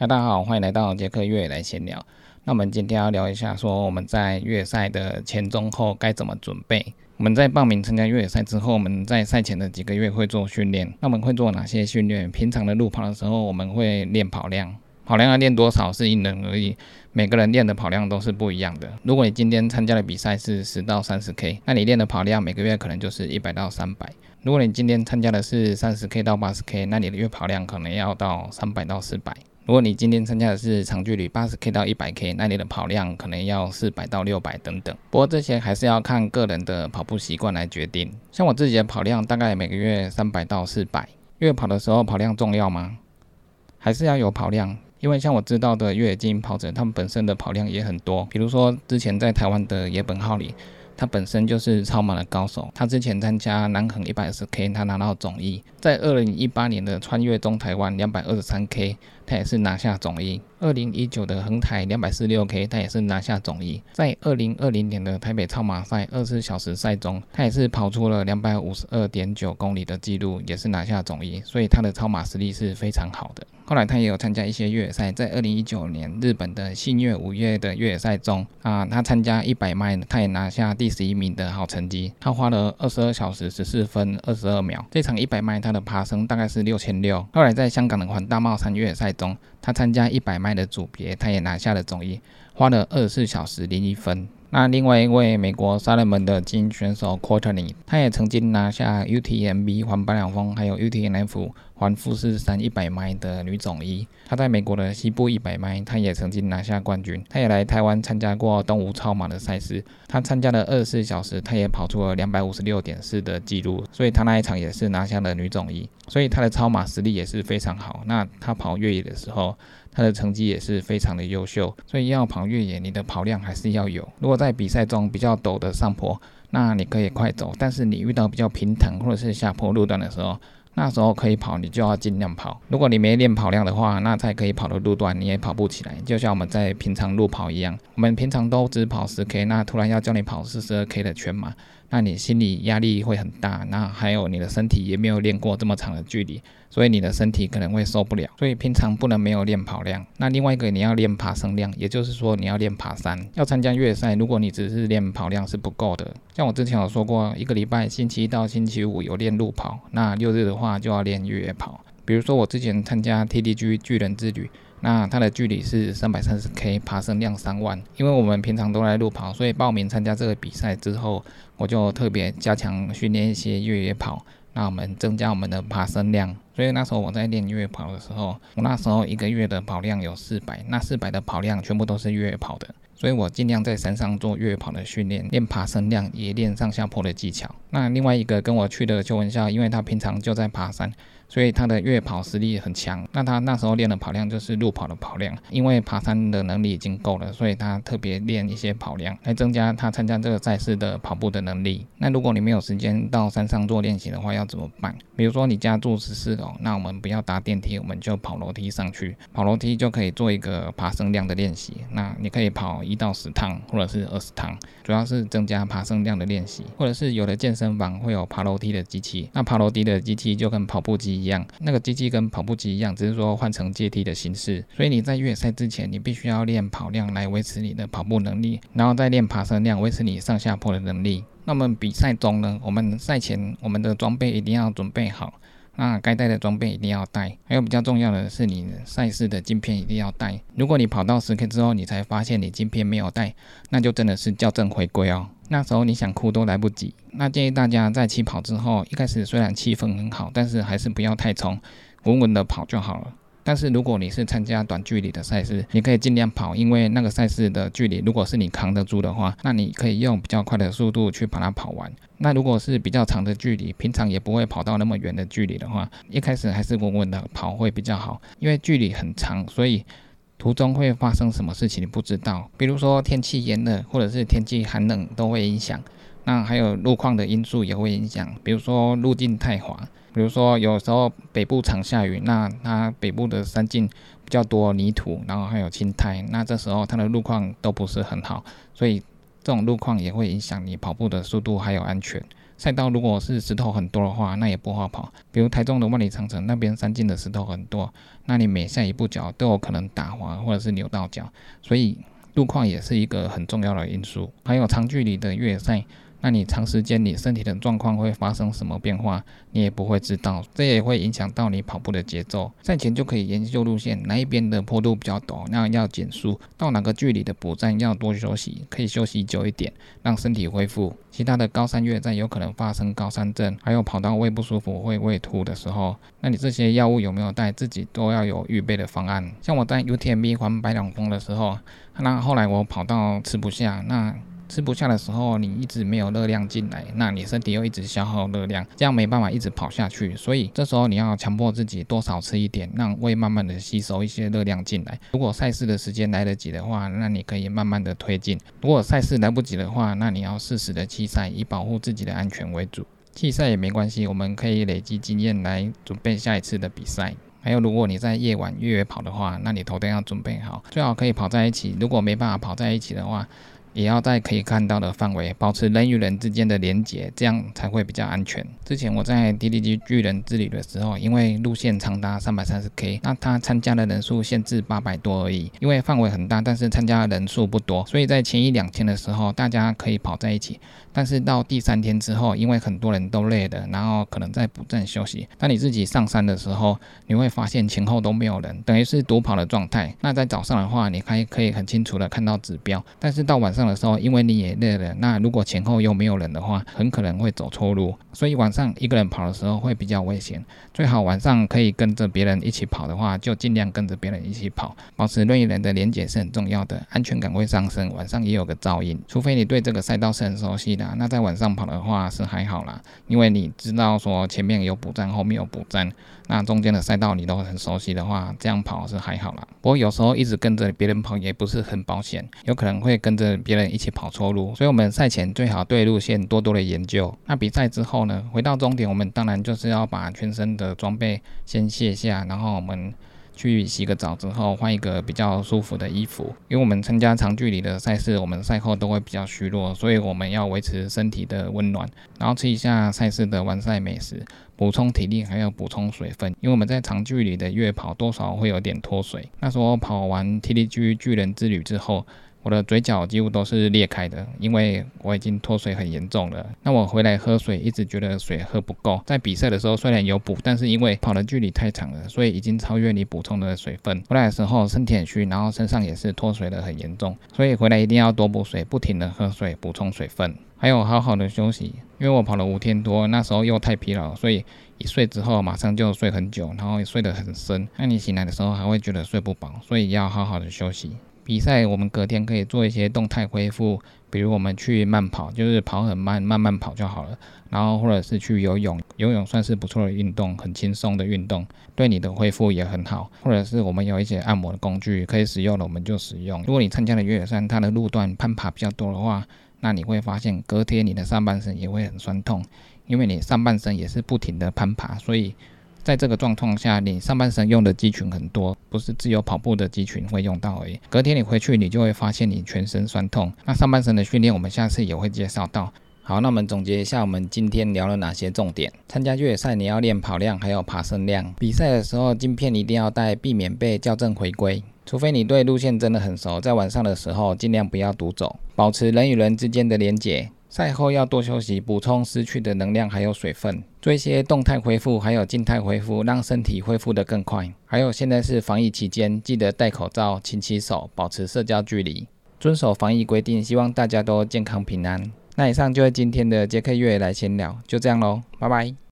嗨，大家好，欢迎来到杰克越野来闲聊。那我们今天要聊一下，说我们在越野赛的前、中、后该怎么准备。我们在报名参加越野赛之后，我们在赛前的几个月会做训练。那我们会做哪些训练？平常的路跑的时候，我们会练跑量，跑量要练多少是因人而异，每个人练的跑量都是不一样的。如果你今天参加的比赛是十到三十 K，那你练的跑量每个月可能就是一百到三百。如果你今天参加的是三十 K 到八十 K，那你的月跑量可能要到三百到四百。如果你今天参加的是长距离八十 K 到一百 K，那你的跑量可能要四百到六百等等。不过这些还是要看个人的跑步习惯来决定。像我自己的跑量大概每个月三百到四百。月跑的时候跑量重要吗？还是要有跑量？因为像我知道的越野精英跑者，他们本身的跑量也很多。比如说之前在台湾的野本浩里。他本身就是超马的高手，他之前参加南横一百二十 K，他拿到总一，在二零一八年的穿越中台湾两百二十三 K，他也是拿下总一。二零一九的横台两百四十六 K，他也是拿下总一。在二零二零年的台北超马赛二十四小时赛中，他也是跑出了两百五十二点九公里的记录，也是拿下总一。所以他的超马实力是非常好的。后来他也有参加一些越野赛，在二零一九年日本的信越五月的越野赛中，啊，他参加一百迈，他也拿下第十一名的好成绩。他花了二十二小时十四分二十二秒。这场一百迈他的爬升大概是六千六。后来在香港的环大帽山越野赛中，他参加一百迈的组别，他也拿下了总一，花了二十四小时零一分。那另外一位美国萨勒门的精英选手 Courtney，他也曾经拿下 UTMB 环白两峰，还有 UTMF 环富士山一百迈的女总一。他在美国的西部一百迈，他也曾经拿下冠军。他也来台湾参加过东吴超马的赛事，他参加了二十四小时，他也跑出了两百五十六点四的记录，所以他那一场也是拿下了女总一。所以他的超马实力也是非常好。那他跑越野的时候，他的成绩也是非常的优秀，所以要跑越野，你的跑量还是要有。如果在比赛中比较陡的上坡，那你可以快走；但是你遇到比较平坦或者是下坡路段的时候，那时候可以跑，你就要尽量跑。如果你没练跑量的话，那在可以跑的路段你也跑不起来。就像我们在平常路跑一样，我们平常都只跑十 K，那突然要叫你跑四十二 K 的全马。那你心理压力会很大，那还有你的身体也没有练过这么长的距离，所以你的身体可能会受不了。所以平常不能没有练跑量。那另外一个你要练爬升量，也就是说你要练爬山。要参加越野赛，如果你只是练跑量是不够的。像我之前有说过，一个礼拜星期一到星期五有练路跑，那六日的话就要练越野跑。比如说我之前参加 TDG 巨人之旅。那它的距离是三百三十 K，爬升量三万。因为我们平常都在路跑，所以报名参加这个比赛之后，我就特别加强训练一些越野跑，那我们增加我们的爬升量。所以那时候我在练越野跑的时候，我那时候一个月的跑量有四百，那四百的跑量全部都是越野跑的。所以我尽量在山上做越野跑的训练，练爬升量，也练上下坡的技巧。那另外一个跟我去的邱文孝，因为他平常就在爬山。所以他的越野跑实力很强，那他那时候练的跑量就是路跑的跑量，因为爬山的能力已经够了，所以他特别练一些跑量来增加他参加这个赛事的跑步的能力。那如果你没有时间到山上做练习的话，要怎么办？比如说你家住十四楼，那我们不要搭电梯，我们就跑楼梯上去，跑楼梯就可以做一个爬升量的练习。那你可以跑一到十趟，或者是二十趟，主要是增加爬升量的练习。或者是有的健身房会有爬楼梯的机器，那爬楼梯的机器就跟跑步机。一样，那个机器跟跑步机一样，只是说换成阶梯的形式。所以你在越野赛之前，你必须要练跑量来维持你的跑步能力，然后再练爬升量维持你上下坡的能力。那么比赛中呢，我们赛前我们的装备一定要准备好，那该带的装备一定要带，还有比较重要的是你赛事的镜片一定要带。如果你跑到十 K 之后，你才发现你镜片没有带，那就真的是校正回归哦。那时候你想哭都来不及。那建议大家在起跑之后，一开始虽然气氛很好，但是还是不要太冲，稳稳的跑就好了。但是如果你是参加短距离的赛事，你可以尽量跑，因为那个赛事的距离，如果是你扛得住的话，那你可以用比较快的速度去把它跑完。那如果是比较长的距离，平常也不会跑到那么远的距离的话，一开始还是稳稳的跑会比较好，因为距离很长，所以。途中会发生什么事情你不知道，比如说天气炎热或者是天气寒冷都会影响。那还有路况的因素也会影响，比如说路径太滑，比如说有时候北部常下雨，那它北部的山径比较多泥土，然后还有青苔，那这时候它的路况都不是很好，所以这种路况也会影响你跑步的速度还有安全。赛道如果是石头很多的话，那也不好跑。比如台中的万里长城那边山径的石头很多，那你每下一步脚都有可能打滑或者是扭到脚，所以路况也是一个很重要的因素。还有长距离的越野赛。那你长时间你身体的状况会发生什么变化，你也不会知道，这也会影响到你跑步的节奏。赛前就可以研究路线，哪一边的坡度比较陡，那要减速；到哪个距离的补站要多休息，可以休息久一点，让身体恢复。其他的高山越战有可能发生高山症，还有跑到胃不舒服、会胃吐的时候，那你这些药物有没有带，自己都要有预备的方案。像我在 UTMB 环白两峰的时候，那后来我跑到吃不下，那。吃不下的时候，你一直没有热量进来，那你身体又一直消耗热量，这样没办法一直跑下去。所以这时候你要强迫自己多少吃一点，让胃慢慢的吸收一些热量进来。如果赛事的时间来得及的话，那你可以慢慢的推进；如果赛事来不及的话，那你要适时的弃赛，以保护自己的安全为主。弃赛也没关系，我们可以累积经验来准备下一次的比赛。还有，如果你在夜晚越野跑的话，那你头灯要准备好，最好可以跑在一起。如果没办法跑在一起的话，也要在可以看到的范围保持人与人之间的连接，这样才会比较安全。之前我在 DDG 巨人之旅的时候，因为路线长达三百三十 K，那他参加的人数限制八百多而已。因为范围很大，但是参加的人数不多，所以在前一两天的时候，大家可以跑在一起。但是到第三天之后，因为很多人都累了，然后可能在补站休息。当你自己上山的时候，你会发现前后都没有人，等于是独跑的状态。那在早上的话，你还可以很清楚的看到指标，但是到晚上上的时候，因为你也累了，那如果前后又没有人的话，很可能会走错路。所以晚上一个人跑的时候会比较危险，最好晚上可以跟着别人一起跑的话，就尽量跟着别人一起跑，保持任意人的连接是很重要的，安全感会上升。晚上也有个噪音，除非你对这个赛道是很熟悉的。那在晚上跑的话是还好啦，因为你知道说前面有补站，后面有补站，那中间的赛道你都很熟悉的话，这样跑是还好啦。不过有时候一直跟着别人跑也不是很保险，有可能会跟着别人一起跑错路，所以我们赛前最好对路线多多的研究。那比赛之后呢，回到终点，我们当然就是要把全身的装备先卸下，然后我们。去洗个澡之后，换一个比较舒服的衣服，因为我们参加长距离的赛事，我们赛后都会比较虚弱，所以我们要维持身体的温暖，然后吃一下赛事的完赛美食，补充体力，还有补充水分，因为我们在长距离的越跑多少会有点脱水。那时候跑完 TDG 巨人之旅之后。我的嘴角几乎都是裂开的，因为我已经脱水很严重了。那我回来喝水，一直觉得水喝不够。在比赛的时候虽然有补，但是因为跑的距离太长了，所以已经超越你补充的水分。回来的时候身体很虚，然后身上也是脱水的很严重，所以回来一定要多补水，不停的喝水补充水分，还有好好的休息。因为我跑了五天多，那时候又太疲劳，所以一睡之后马上就睡很久，然后也睡得很深。那你醒来的时候还会觉得睡不饱，所以要好好的休息。比赛我们隔天可以做一些动态恢复，比如我们去慢跑，就是跑很慢，慢慢跑就好了。然后或者是去游泳，游泳算是不错的运动，很轻松的运动，对你的恢复也很好。或者是我们有一些按摩的工具可以使用的，我们就使用。如果你参加的越野山，它的路段攀爬比较多的话，那你会发现隔天你的上半身也会很酸痛，因为你上半身也是不停的攀爬，所以。在这个状况下，你上半身用的肌群很多，不是自由跑步的肌群会用到而已。隔天你回去，你就会发现你全身酸痛。那上半身的训练，我们下次也会介绍到。好，那我们总结一下，我们今天聊了哪些重点？参加越野赛，你要练跑量，还有爬升量。比赛的时候，镜片一定要带，避免被校正回归。除非你对路线真的很熟，在晚上的时候，尽量不要独走，保持人与人之间的连结。赛后要多休息，补充失去的能量，还有水分，做一些动态恢复，还有静态恢复，让身体恢复得更快。还有现在是防疫期间，记得戴口罩、勤洗手，保持社交距离，遵守防疫规定。希望大家都健康平安。那以上就是今天的杰克月来闲聊，就这样喽，拜拜。